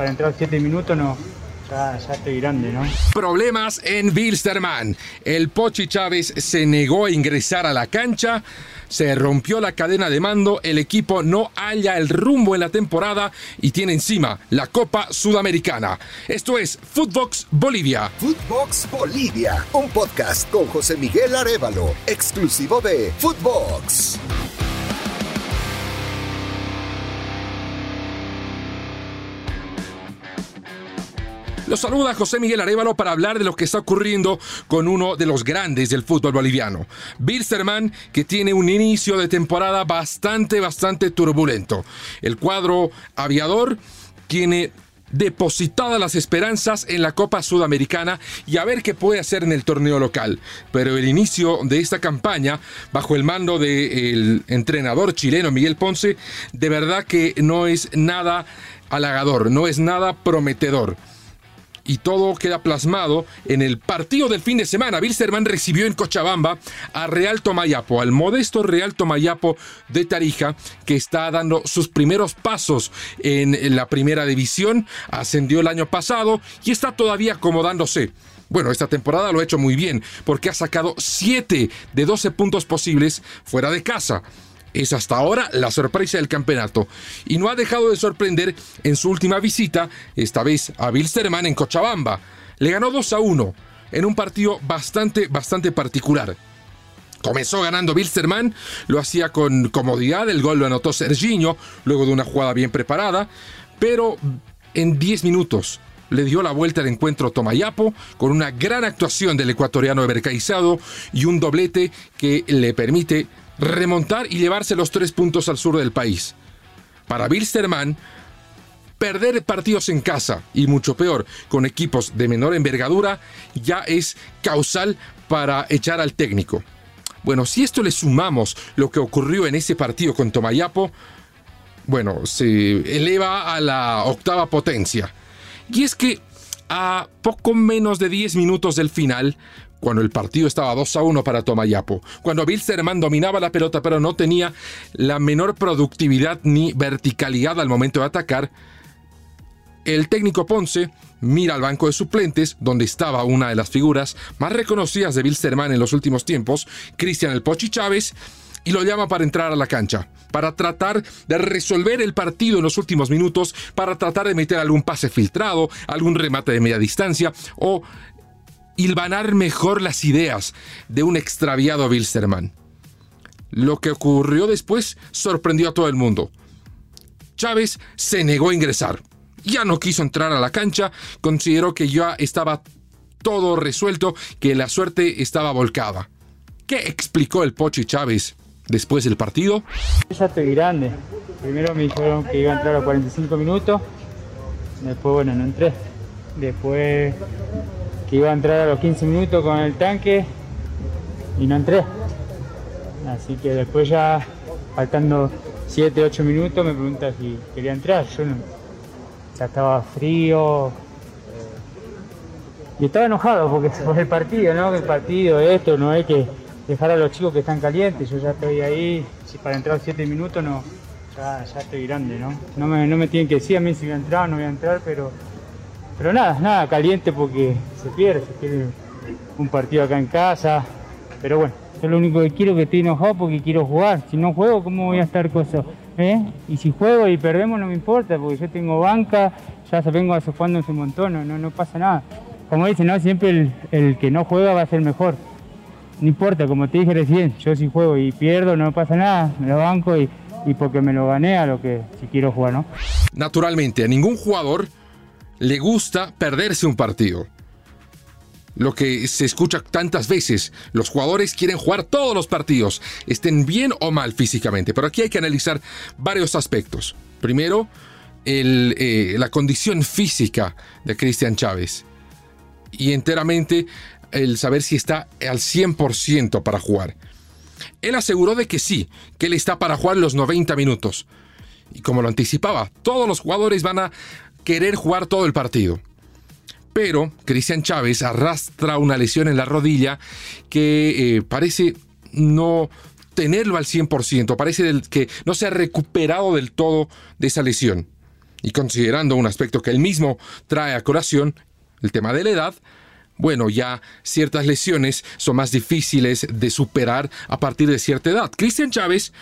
para entrar 7 minutos no, ya, estoy grande, ¿no? Problemas en Wilstermann. El Pochi Chávez se negó a ingresar a la cancha, se rompió la cadena de mando, el equipo no halla el rumbo en la temporada y tiene encima la Copa Sudamericana. Esto es Footbox Bolivia. Footbox Bolivia, un podcast con José Miguel Arevalo, exclusivo de Footbox. Los saluda José Miguel Arevalo para hablar de lo que está ocurriendo con uno de los grandes del fútbol boliviano. Bilsterman, que tiene un inicio de temporada bastante, bastante turbulento. El cuadro aviador tiene depositadas las esperanzas en la Copa Sudamericana y a ver qué puede hacer en el torneo local. Pero el inicio de esta campaña, bajo el mando del entrenador chileno Miguel Ponce, de verdad que no es nada halagador, no es nada prometedor y todo queda plasmado en el partido del fin de semana. Wilstermann recibió en Cochabamba a Real Tomayapo, al modesto Real Tomayapo de Tarija, que está dando sus primeros pasos en la primera división, ascendió el año pasado y está todavía acomodándose. Bueno, esta temporada lo ha hecho muy bien, porque ha sacado 7 de 12 puntos posibles fuera de casa es hasta ahora la sorpresa del campeonato y no ha dejado de sorprender en su última visita, esta vez a Wilstermann en Cochabamba. Le ganó 2 a 1 en un partido bastante, bastante particular. Comenzó ganando Wilstermann, lo hacía con comodidad, el gol lo anotó Serginho, luego de una jugada bien preparada, pero en 10 minutos le dio la vuelta al encuentro Tomayapo con una gran actuación del ecuatoriano Evercaizado y un doblete que le permite remontar y llevarse los tres puntos al sur del país. Para Bilsterman, perder partidos en casa y mucho peor con equipos de menor envergadura ya es causal para echar al técnico. Bueno, si esto le sumamos lo que ocurrió en ese partido con Tomayapo, bueno, se eleva a la octava potencia. Y es que a poco menos de 10 minutos del final, cuando el partido estaba 2 a 1 para Tomayapo, cuando Bilsterman dominaba la pelota pero no tenía la menor productividad ni verticalidad al momento de atacar, el técnico Ponce mira al banco de suplentes, donde estaba una de las figuras más reconocidas de Bilsterman en los últimos tiempos, Cristian El Pochi Chávez, y lo llama para entrar a la cancha, para tratar de resolver el partido en los últimos minutos, para tratar de meter algún pase filtrado, algún remate de media distancia o hilvanar mejor las ideas de un extraviado Wilstermann. Lo que ocurrió después sorprendió a todo el mundo. Chávez se negó a ingresar. Ya no quiso entrar a la cancha, consideró que ya estaba todo resuelto, que la suerte estaba volcada. ¿Qué explicó el Pochi Chávez después del partido? Ya estoy grande. Primero me dijeron que iba a entrar a 45 minutos. Después, bueno, no entré. Después que iba a entrar a los 15 minutos con el tanque y no entré. Así que después ya, faltando 7, 8 minutos, me pregunta si quería entrar. Yo no, ya estaba frío. Y estaba enojado porque por el partido, ¿no? El partido, esto, no hay que dejar a los chicos que están calientes. Yo ya estoy ahí, si para entrar 7 minutos no, ya, estoy grande, ¿no? No me, no me tienen que decir a mí si voy a entrar o no voy a entrar, pero pero nada, nada, caliente porque se pierde, se pierde un partido acá en casa. Pero bueno, yo lo único que quiero es que estoy enojado porque quiero jugar. Si no juego, ¿cómo voy a estar cosa? ¿Eh? Y si juego y perdemos no me importa, porque yo tengo banca, ya se vengo en su montón, no, no pasa nada. Como dicen, ¿no? siempre el, que no juega va a ser mejor. No importa, como te dije recién, yo si juego y pierdo no pasa nada, me lo banco y, y porque me lo gané a lo que si quiero jugar, ¿no? Naturalmente, a ningún jugador le gusta perderse un partido. Lo que se escucha tantas veces, los jugadores quieren jugar todos los partidos, estén bien o mal físicamente, pero aquí hay que analizar varios aspectos. Primero, eh, la condición física de Cristian Chávez y enteramente el saber si está al 100% para jugar. Él aseguró de que sí, que él está para jugar los 90 minutos. Y como lo anticipaba, todos los jugadores van a querer jugar todo el partido. Pero Cristian Chávez arrastra una lesión en la rodilla que eh, parece no tenerlo al 100%, parece que no se ha recuperado del todo de esa lesión. y considerando un aspecto que él mismo trae a colación, el tema de la edad, bueno, ya ciertas lesiones son más difíciles de superar a partir de cierta edad. Cristian Chávez,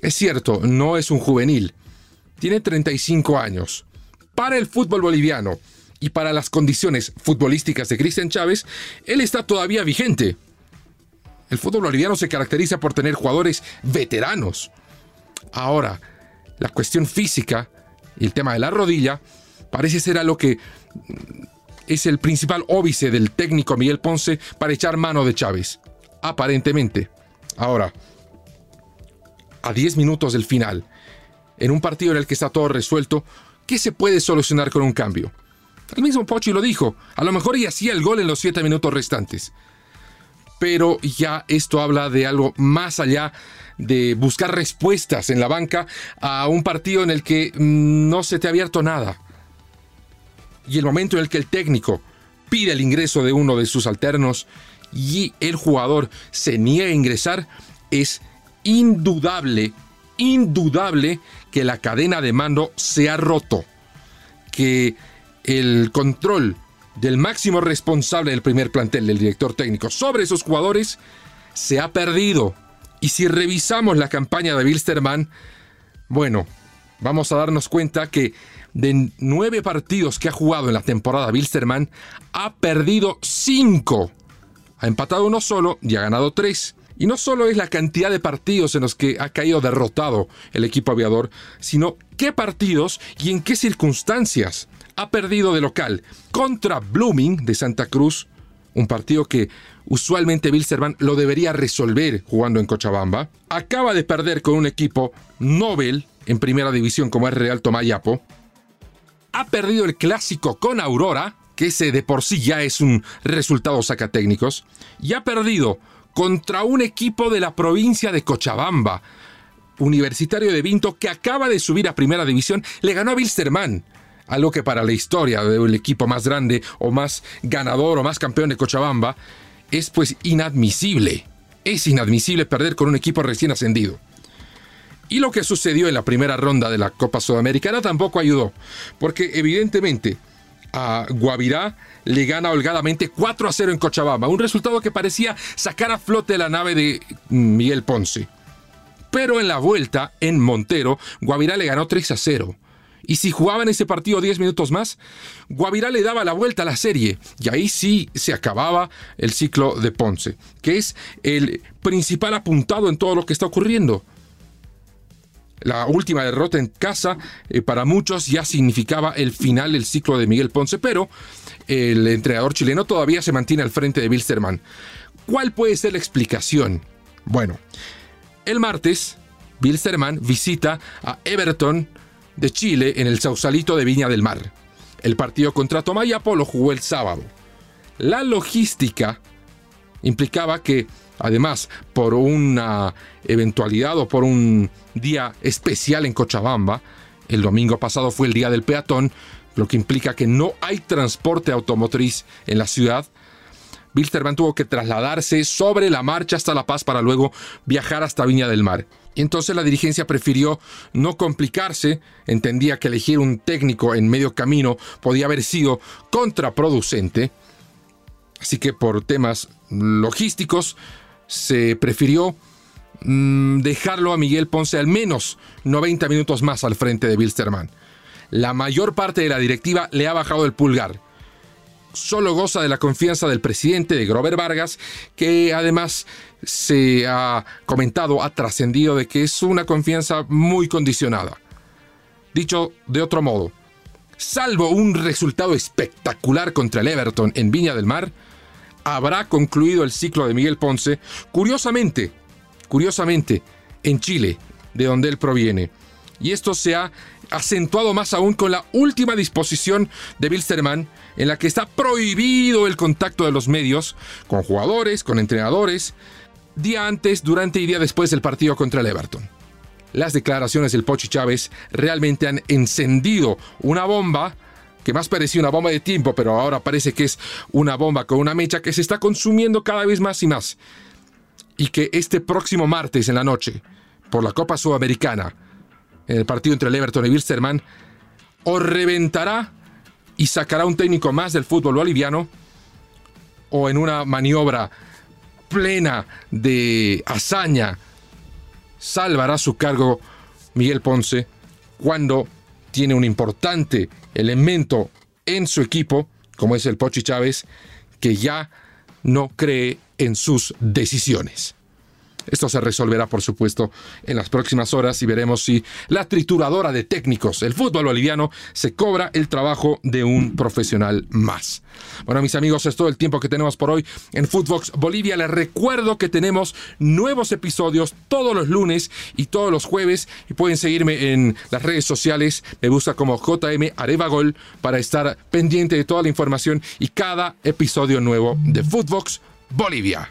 es cierto, no es un juvenil, tiene 35 años. Para el fútbol boliviano y para las condiciones futbolísticas de Cristian Chávez, él está todavía vigente. El fútbol boliviano se caracteriza por tener jugadores veteranos. Ahora, la cuestión física y el tema de la rodilla parece ser algo que es el principal óbice del técnico Miguel Ponce para echar mano de Chávez. Aparentemente. Ahora, a 10 minutos del final, en un partido en el que está todo resuelto, ¿qué se puede solucionar con un cambio? El mismo Pochi lo dijo, a lo mejor y hacía el gol en los 7 minutos restantes. Pero ya esto habla de algo más allá de buscar respuestas en la banca a un partido en el que mm, no se te ha abierto nada y el momento en el que el técnico pide el ingreso de uno de sus alternos y el jugador se niega a ingresar, es indudable, indudable que la cadena de mando se ha roto, que el control del máximo responsable del primer plantel, del director técnico, sobre esos jugadores, se ha perdido. Y si revisamos la campaña de Wilstermann, bueno, vamos a darnos cuenta que de nueve partidos que ha jugado en la temporada Bilsterman, ha perdido cinco. Ha empatado uno solo y ha ganado tres. Y no solo es la cantidad de partidos en los que ha caído derrotado el equipo aviador, sino qué partidos y en qué circunstancias ha perdido de local contra Blooming de Santa Cruz, un partido que usualmente Bilsterman lo debería resolver jugando en Cochabamba. Acaba de perder con un equipo Nobel en primera división como es Real Tomayapo ha perdido el clásico con Aurora, que ese de por sí ya es un resultado sacatécnicos, y ha perdido contra un equipo de la provincia de Cochabamba, Universitario de Vinto, que acaba de subir a primera división, le ganó a Wilstermann. Algo que para la historia del equipo más grande o más ganador o más campeón de Cochabamba es pues inadmisible. Es inadmisible perder con un equipo recién ascendido. Y lo que sucedió en la primera ronda de la Copa Sudamericana tampoco ayudó, porque evidentemente a Guavirá le gana holgadamente 4 a 0 en Cochabamba, un resultado que parecía sacar a flote la nave de Miguel Ponce. Pero en la vuelta, en Montero, Guavirá le ganó 3 a 0. Y si jugaban ese partido 10 minutos más, Guavirá le daba la vuelta a la serie. Y ahí sí se acababa el ciclo de Ponce, que es el principal apuntado en todo lo que está ocurriendo. La última derrota en casa eh, para muchos ya significaba el final del ciclo de Miguel Ponce, pero el entrenador chileno todavía se mantiene al frente de Wilstermann. ¿Cuál puede ser la explicación? Bueno, el martes, Wilstermann visita a Everton de Chile en el Sausalito de Viña del Mar. El partido contra Tomayapo lo jugó el sábado. La logística implicaba que Además, por una eventualidad o por un día especial en Cochabamba, el domingo pasado fue el día del peatón, lo que implica que no hay transporte automotriz en la ciudad. Wilstermann tuvo que trasladarse sobre la marcha hasta La Paz para luego viajar hasta Viña del Mar. Y entonces la dirigencia prefirió no complicarse, entendía que elegir un técnico en medio camino podía haber sido contraproducente. Así que por temas logísticos se prefirió mm, dejarlo a Miguel Ponce al menos 90 minutos más al frente de Wilstermann. La mayor parte de la directiva le ha bajado el pulgar. Solo goza de la confianza del presidente de Grover Vargas, que además se ha comentado, ha trascendido de que es una confianza muy condicionada. Dicho de otro modo, salvo un resultado espectacular contra el Everton en Viña del Mar, habrá concluido el ciclo de Miguel Ponce, curiosamente, curiosamente, en Chile, de donde él proviene. Y esto se ha acentuado más aún con la última disposición de Wilstermann, en la que está prohibido el contacto de los medios con jugadores, con entrenadores, día antes, durante y día después del partido contra el Everton. Las declaraciones del Pochi Chávez realmente han encendido una bomba que más parecía una bomba de tiempo, pero ahora parece que es una bomba con una mecha que se está consumiendo cada vez más y más. Y que este próximo martes en la noche, por la Copa Sudamericana, en el partido entre el Everton y Wilstermann, o reventará y sacará un técnico más del fútbol boliviano, o en una maniobra plena de hazaña, salvará su cargo Miguel Ponce cuando tiene un importante elemento en su equipo, como es el Pochi Chávez, que ya no cree en sus decisiones. Esto se resolverá, por supuesto, en las próximas horas y veremos si la trituradora de técnicos, el fútbol boliviano, se cobra el trabajo de un profesional más. Bueno, mis amigos, es todo el tiempo que tenemos por hoy en Footbox Bolivia. Les recuerdo que tenemos nuevos episodios todos los lunes y todos los jueves y pueden seguirme en las redes sociales. Me busca como JM Arevagol para estar pendiente de toda la información y cada episodio nuevo de Footbox Bolivia.